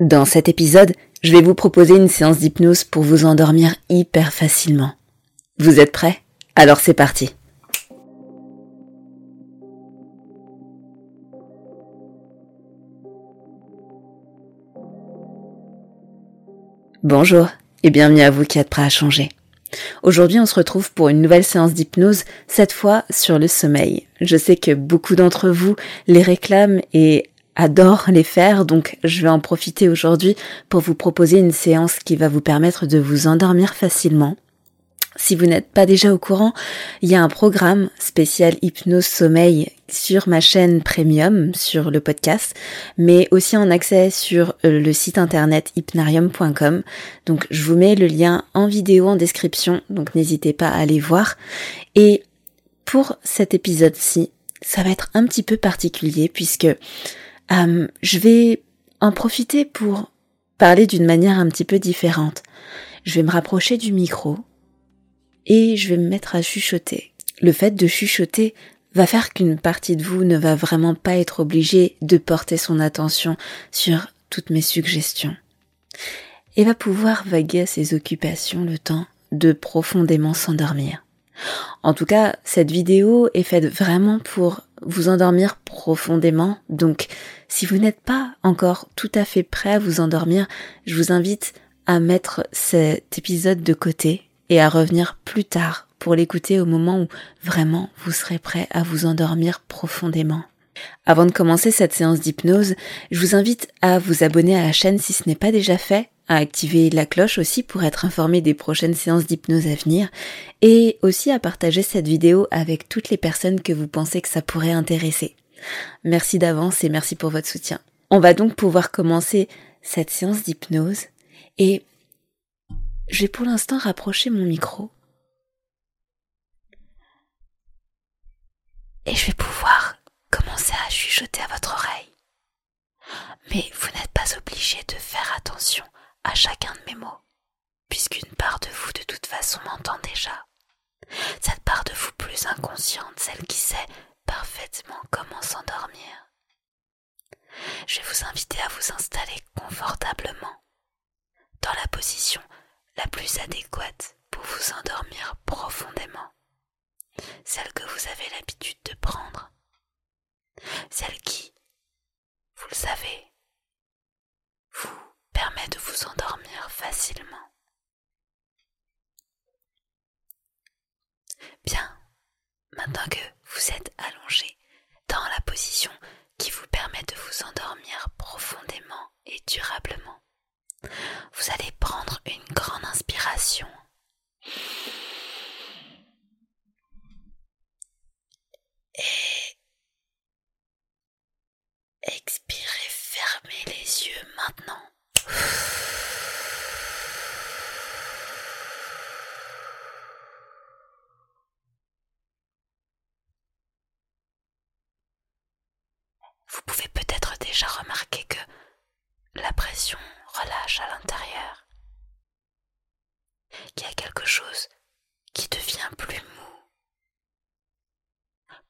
Dans cet épisode, je vais vous proposer une séance d'hypnose pour vous endormir hyper facilement. Vous êtes prêts? Alors c'est parti. Bonjour et bienvenue à vous qui êtes prêts à changer. Aujourd'hui, on se retrouve pour une nouvelle séance d'hypnose, cette fois sur le sommeil. Je sais que beaucoup d'entre vous les réclament et adorent les faire, donc je vais en profiter aujourd'hui pour vous proposer une séance qui va vous permettre de vous endormir facilement. Si vous n'êtes pas déjà au courant, il y a un programme spécial hypnose sommeil sur ma chaîne premium, sur le podcast, mais aussi en accès sur euh, le site internet hypnarium.com. Donc je vous mets le lien en vidéo en description, donc n'hésitez pas à aller voir. Et pour cet épisode-ci, ça va être un petit peu particulier puisque euh, je vais en profiter pour parler d'une manière un petit peu différente. Je vais me rapprocher du micro et je vais me mettre à chuchoter. Le fait de chuchoter va faire qu'une partie de vous ne va vraiment pas être obligée de porter son attention sur toutes mes suggestions et va pouvoir vaguer à ses occupations le temps de profondément s'endormir. En tout cas, cette vidéo est faite vraiment pour vous endormir profondément, donc si vous n'êtes pas encore tout à fait prêt à vous endormir, je vous invite à mettre cet épisode de côté et à revenir plus tard pour l'écouter au moment où vraiment vous serez prêt à vous endormir profondément. Avant de commencer cette séance d'hypnose, je vous invite à vous abonner à la chaîne si ce n'est pas déjà fait, à activer la cloche aussi pour être informé des prochaines séances d'hypnose à venir, et aussi à partager cette vidéo avec toutes les personnes que vous pensez que ça pourrait intéresser. Merci d'avance et merci pour votre soutien. On va donc pouvoir commencer cette séance d'hypnose et je vais pour l'instant rapprocher mon micro. Et je vais pouvoir commencer à chuchoter à votre oreille. Mais vous n'êtes pas obligé de faire attention à chacun de mes mots, puisqu'une part de vous de toute façon m'entend déjà. Cette part de vous plus inconsciente, celle qui sait parfaitement comment s'endormir. Je vais vous inviter à vous installer confortablement dans la position la plus adéquate pour vous endormir profondément, celle que vous avez l'habitude de prendre, celle qui, vous le savez, vous permet de vous endormir facilement. Bien, maintenant que vous êtes allongé dans la position qui vous permet de vous endormir profondément et durablement, vous allez prendre une grande inspiration. Et expirez, fermez les yeux maintenant. Vous pouvez peut-être déjà remarquer que la pression relâche à l'intérieur, qu'il y a quelque chose qui devient plus mou,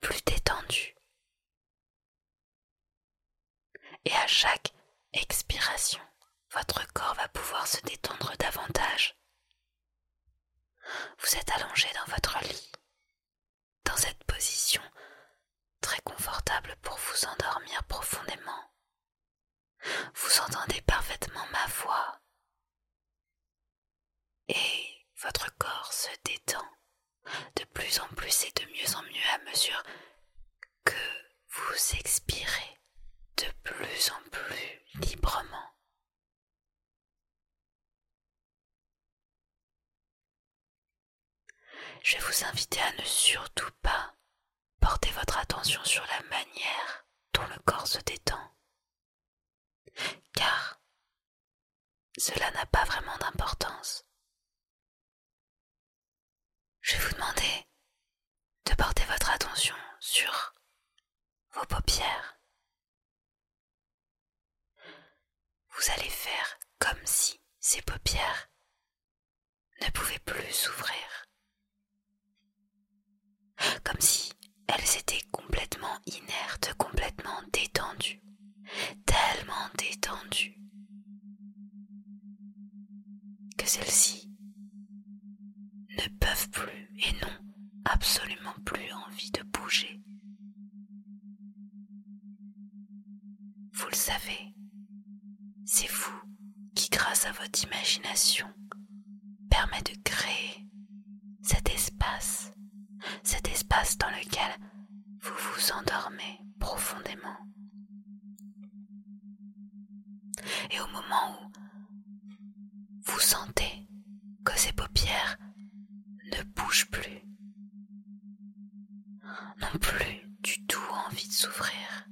plus détendu. Et à chaque expiration, votre corps va pouvoir se détendre davantage. Vous êtes allongé dans votre lit, dans cette position vous endormir profondément. Vous entendez parfaitement ma voix et votre corps se détend de plus en plus et de mieux en mieux à mesure que vous expirez de plus en plus librement. Je vais vous inviter à ne surtout pas porter votre attention sur la manière dont le corps se détend, car cela n'a pas vraiment d'importance. Je vais vous demander de porter votre attention sur vos paupières. Vous allez faire comme si ces paupières ne pouvaient plus s'ouvrir. Comme si elles étaient complètement inertes, complètement détendues, tellement détendues que celles-ci ne peuvent plus et n'ont absolument plus envie de bouger. Vous le savez, c'est vous qui, grâce à votre imagination, permet de créer cet espace, cet espace dans lequel vous vous endormez profondément. Et au moment où vous sentez que ces paupières ne bougent plus, n'ont plus du tout envie de s'ouvrir,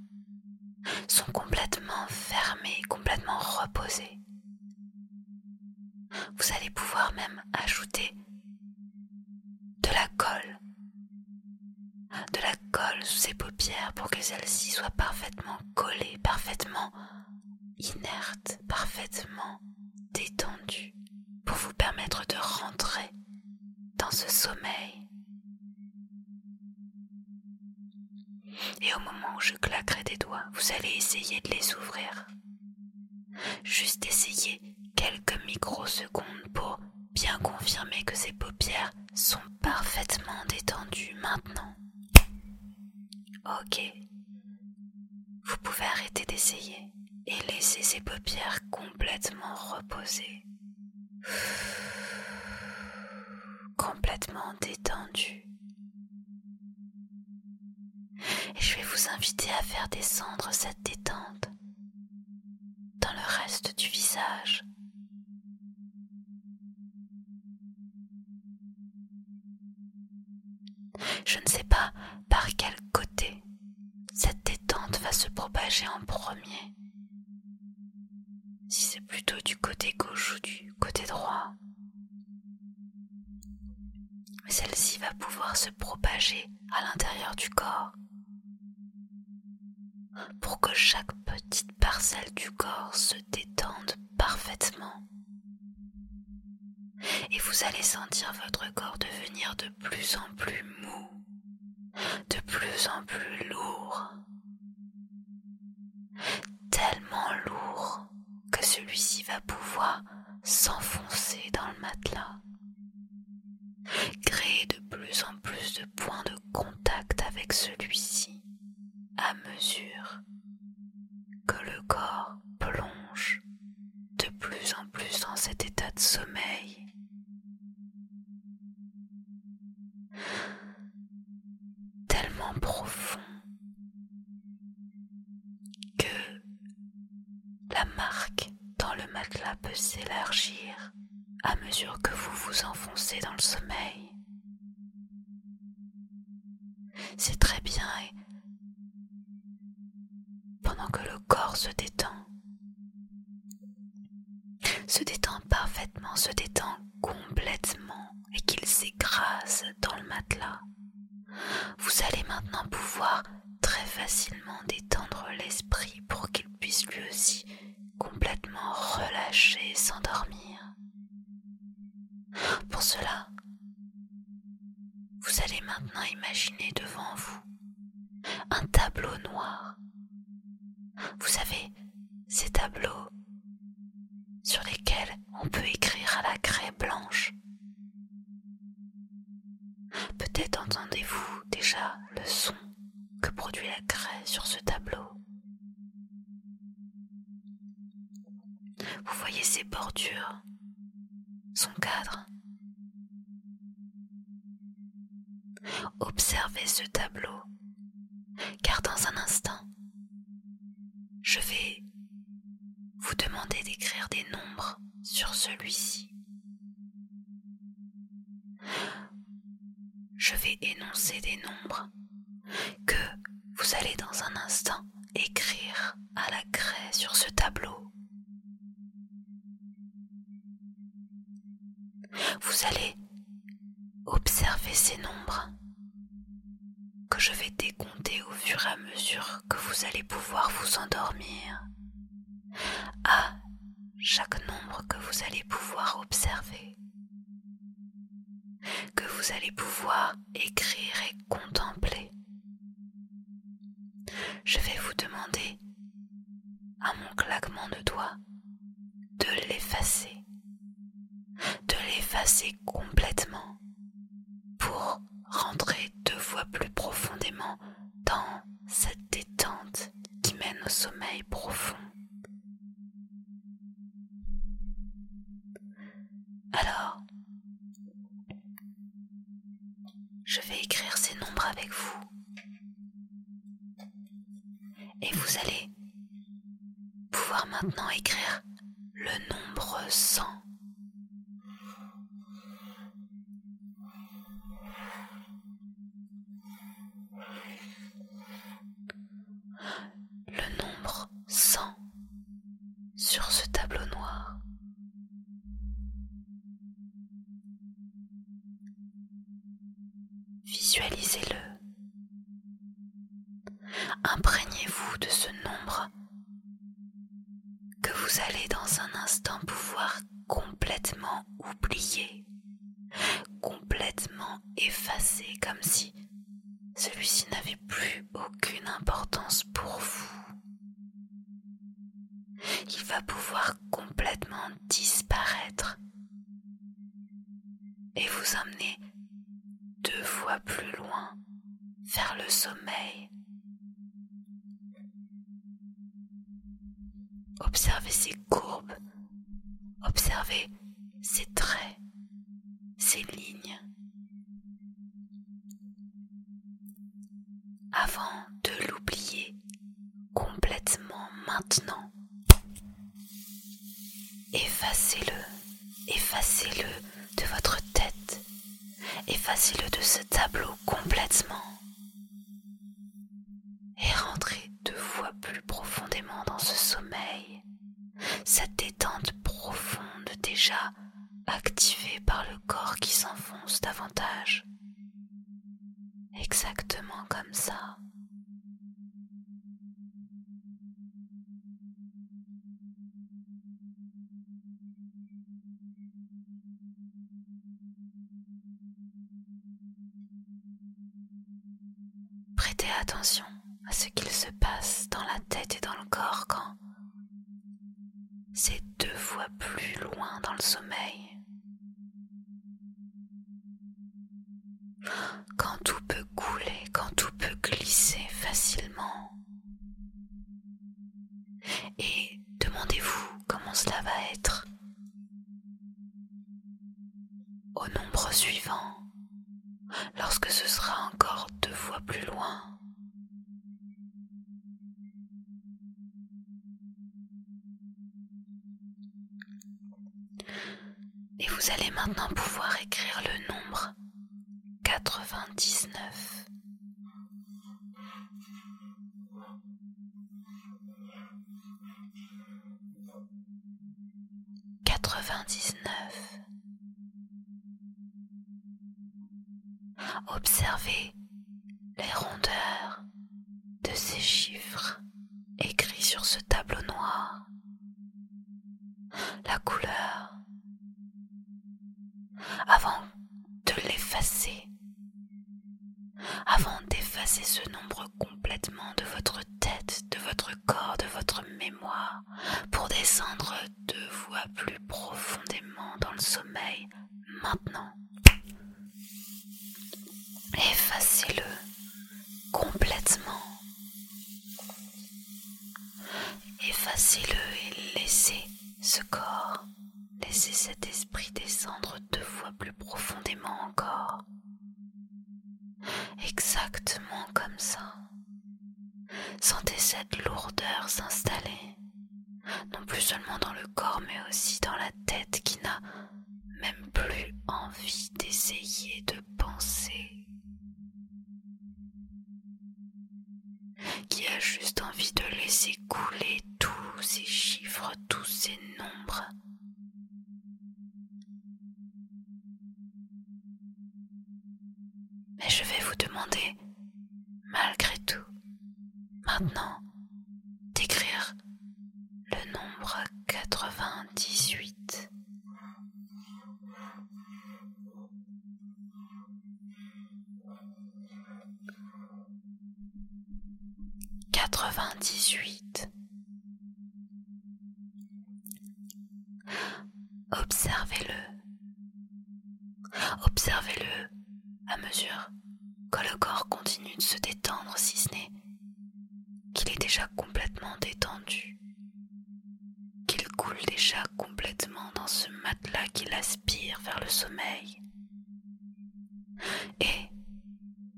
sont complètement fermés, complètement reposés. Vous allez pouvoir même ajouter de la colle, de la colle sous ces paupières pour que celles-ci soient parfaitement collées, parfaitement inertes, parfaitement détendues, pour vous permettre de rentrer dans ce sommeil Et au moment où je claquerai des doigts, vous allez essayer de les ouvrir. Juste essayer quelques microsecondes pour bien confirmer que ces paupières sont parfaitement détendues maintenant. Ok. Vous pouvez arrêter d'essayer et laisser ces paupières complètement reposées. Complètement détendues. Et je vais vous inviter à faire descendre cette détente dans le reste du visage. Je ne sais pas par quel cette détente va se propager en premier. Si c'est plutôt du côté gauche ou du côté droit. Celle-ci va pouvoir se propager à l'intérieur du corps pour que chaque petite parcelle du corps se détende parfaitement. Et vous allez sentir votre corps devenir de plus en plus mou, de plus en plus lourd, tellement lourd que celui-ci va pouvoir s'enfoncer dans le matelas, créer de plus en plus de points de contact avec celui-ci à mesure que le corps plonge de plus en plus dans cet état de sommeil. Tellement profond que la marque dans le matelas peut s'élargir à mesure que vous vous enfoncez dans le sommeil. C'est très bien et pendant que le corps se détend, se détend parfaitement, se détend complètement et qu'il s'écrase dans le matelas. Vous allez maintenant pouvoir très facilement détendre l'esprit pour qu'il puisse lui aussi complètement relâcher et s'endormir. Pour cela, vous allez maintenant imaginer devant vous un tableau noir vous savez, ces tableaux sur lesquels on peut écrire à la craie blanche. Entendez-vous déjà le son que produit la craie sur ce tableau. Vous voyez ses bordures, son cadre. Observez ce tableau, car dans un instant, je vais vous demander d'écrire des nombres sur celui-ci. Je vais énoncer des nombres que vous allez dans un instant écrire à la craie sur ce tableau. Vous allez observer ces nombres que je vais décompter au fur et à mesure que vous allez pouvoir vous endormir. À chaque nombre que vous allez pouvoir observer, que vous allez pouvoir écrire et contempler. Je vais vous demander, à mon claquement de doigts, de l'effacer, de l'effacer complètement pour rentrer deux fois plus profondément dans cette détente qui mène au sommeil profond. Alors, je vais écrire ces nombres avec vous. Et vous allez pouvoir maintenant écrire le nombre 100. Le nombre 100 sur ce tableau noir. Visualisez-le. Imprégnez-vous de ce nombre que vous allez dans un instant pouvoir complètement oublier, complètement effacer comme si celui-ci n'avait plus aucune importance pour vous. Il va pouvoir complètement disparaître et vous amener deux fois plus loin vers le sommeil. Observez ces courbes, observez ces traits, ces lignes. Avant de l'oublier complètement maintenant, effacez-le, effacez-le de votre tête, effacez-le de ce tableau complètement et rentrez deux fois plus profondément dans ce sommeil, cette détente déjà activée par le corps qui s'enfonce davantage. Exactement comme ça. Prêtez attention à ce qu'il se passe dans la tête et dans le corps quand c'est deux fois plus loin dans le sommeil. Quand tout peut couler, quand tout peut glisser facilement. Et demandez-vous comment cela va être au nombre suivant, lorsque ce sera encore deux fois plus loin. Et vous allez maintenant pouvoir écrire le nombre 99. Quatre-vingt-dix-neuf. Observez les rondeurs de ces chiffres écrits sur ce tableau noir. La couleur avant de l'effacer, avant d'effacer ce nombre complètement de votre tête, de votre corps, de votre mémoire, pour descendre deux voix plus profondément dans le sommeil, maintenant. Effacez-le complètement. Effacez-le et laissez ce corps Exactement comme ça. Sentez cette lourdeur s'installer, non plus seulement dans le corps, mais aussi dans la tête qui n'a même plus envie d'essayer de penser, qui a juste envie de laisser couler tous ces chiffres, tous ces nombres. Mais je vais vous demander, malgré tout, maintenant, d'écrire le nombre 98. Quatre-vingt-dix-huit. Observez-le. Observez-le à mesure que le corps continue de se détendre, si ce n'est qu'il est déjà complètement détendu, qu'il coule déjà complètement dans ce matelas qui l'aspire vers le sommeil. Et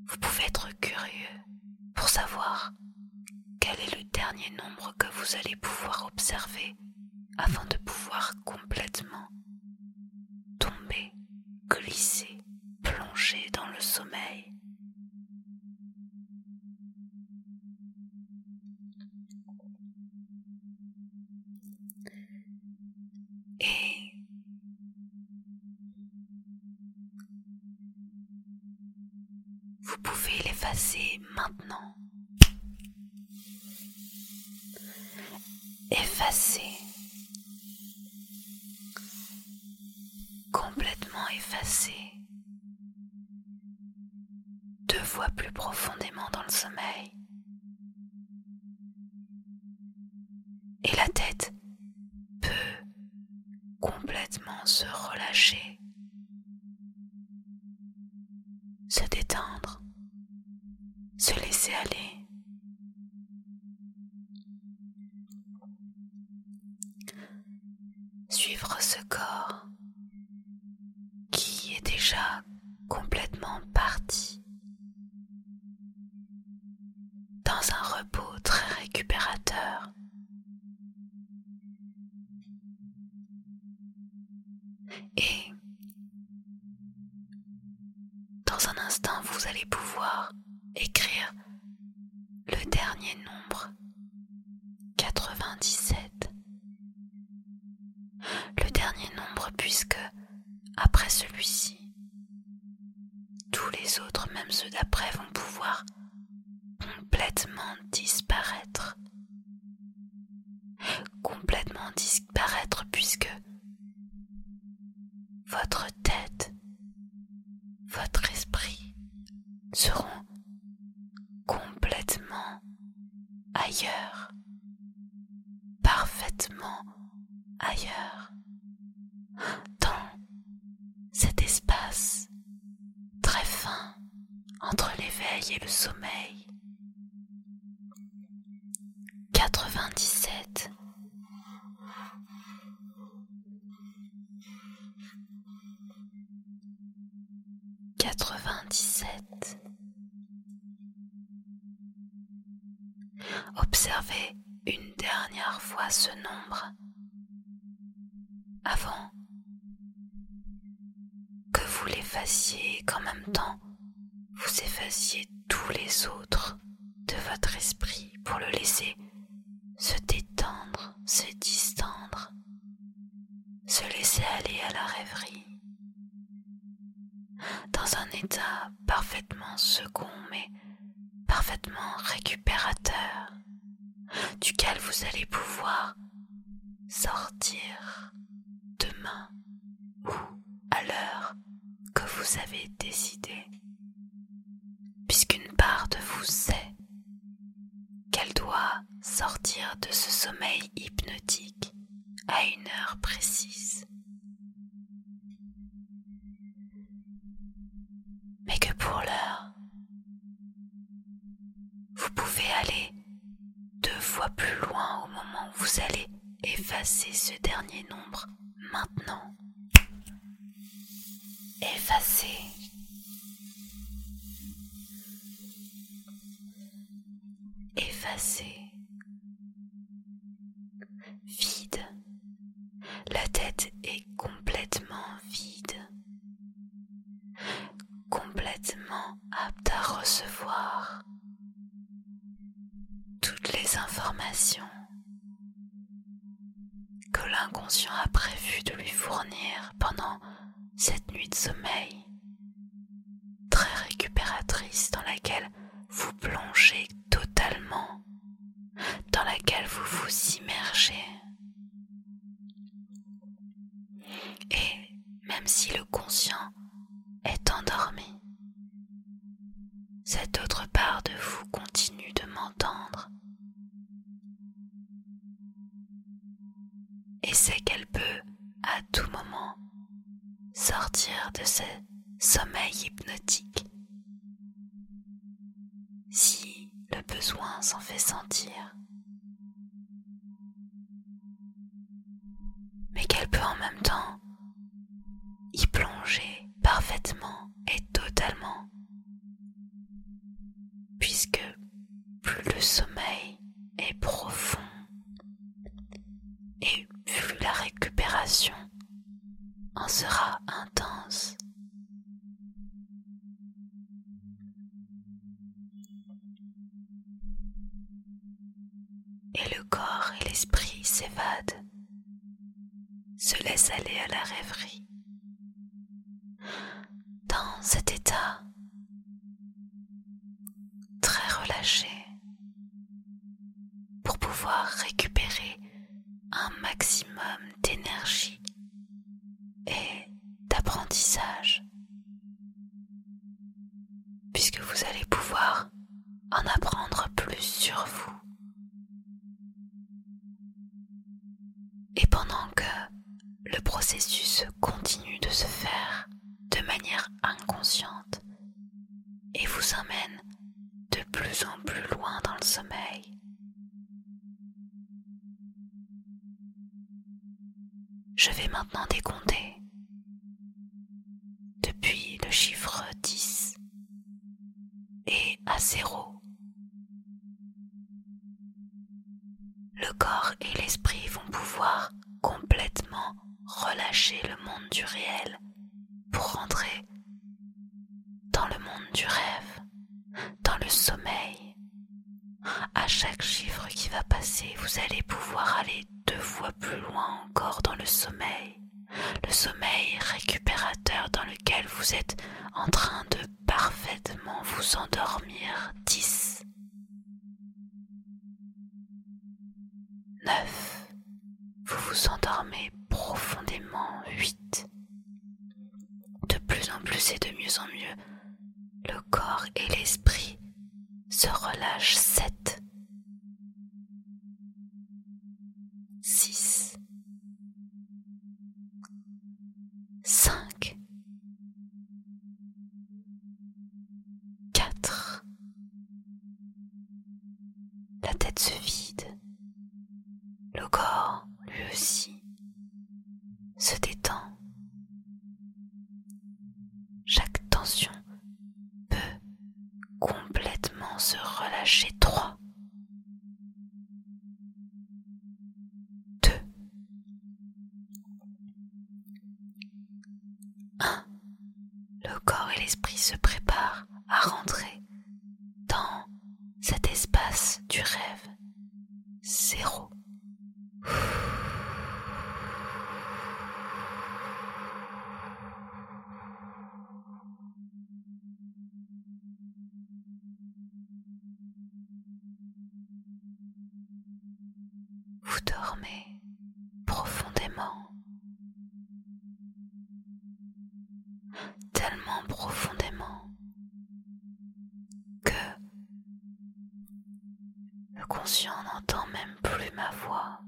vous pouvez être curieux pour savoir quel est le dernier nombre que vous allez pouvoir observer afin de pouvoir complètement tomber, glisser, plonger dans le sommeil. Et vous pouvez l'effacer maintenant. Complètement effacé. Deux fois plus profondément dans le sommeil. Et la tête peut complètement se relâcher, se détendre, se laisser aller. Suivre ce corps qui est déjà complètement parti dans un repos très récupérateur. Et dans un instant, vous allez pouvoir écrire le dernier nombre, 97. Le dernier nombre puisque, après celui-ci, tous les autres, même ceux d'après, vont pouvoir complètement disparaître. Complètement disparaître puisque votre tête, votre esprit seront complètement ailleurs, parfaitement ailleurs, dans cet espace très fin entre l'éveil et le sommeil. 97 97 Observez une dernière fois ce nombre avant que vous l'effaciez et qu'en même temps vous effaciez tous les autres de votre esprit pour le laisser se détendre, se distendre, se laisser aller à la rêverie dans un état parfaitement second mais parfaitement récupérateur duquel vous allez pouvoir sortir demain ou à l'heure que vous avez décidé puisqu'une part de vous sait qu'elle doit sortir de ce sommeil hypnotique à une heure précise. Que pour l'heure, vous pouvez aller deux fois plus loin au moment où vous allez effacer ce dernier nombre maintenant. Effacer. Effacer. Vide. La tête est complètement vide. Apte à recevoir toutes les informations que l'inconscient a prévu de lui fournir pendant cette nuit de sommeil, très récupératrice dans laquelle vous plongez totalement, dans laquelle vous vous immergez. Et même si le conscient est endormi, cette autre part de vous continue de m'entendre. Et sait qu'elle peut à tout moment sortir de ce sommeil hypnotique. Si le besoin s'en fait sentir. Mais qu'elle peut en même temps y plonger parfaitement et totalement, puisque plus le sommeil est profond et plus la récupération en sera intense. Et le corps et l'esprit s'évadent, se laissent aller à la rêverie. Dans cet état pour pouvoir récupérer un maximum d'énergie et d'apprentissage, puisque vous allez pouvoir en apprendre plus sur vous. Et pendant que le processus continue de se faire de manière inconsciente et vous emmène de plus en plus loin dans le sommeil, Je vais maintenant décompter. Depuis le chiffre 10 et à zéro. Le corps et l'esprit vont pouvoir complètement relâcher le monde du réel pour rentrer dans le monde du rêve, dans le sommeil. À chaque chiffre qui va passer, vous allez pouvoir aller deux fois plus loin encore dans le sommeil, le sommeil récupérateur dans lequel vous êtes en train de parfaitement vous endormir. 10 9 Vous vous endormez profondément. 8 De plus en plus et de mieux en mieux, le corps et l'esprit se relâchent. 7 6 5 4 La tête se vide. Le corps, lui aussi, se détend. Chaque tension peut complètement se relâcher. 3 2 1 Le corps et l'esprit se préparent à rentrer dans cet espace du rêve. 0 Vous dormez profondément, tellement profondément que le conscient n'entend même plus ma voix.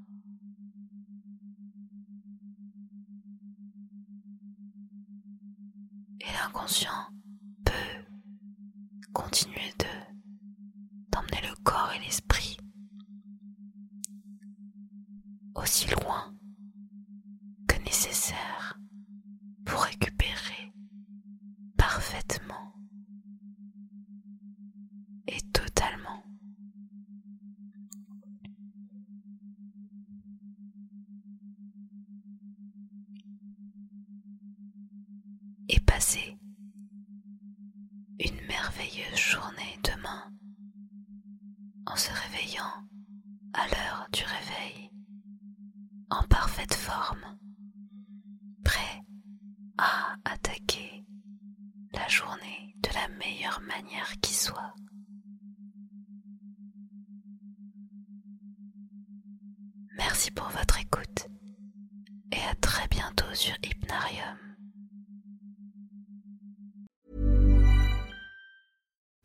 Et l'inconscient peut continuer de d'emmener le corps et l'esprit totalement. Et passez une merveilleuse journée demain en se réveillant à l'heure du réveil en parfaite forme, prêt attaquer la journée de la meilleure manière qui soit. Merci pour votre écoute et à très bientôt sur Hypnarium.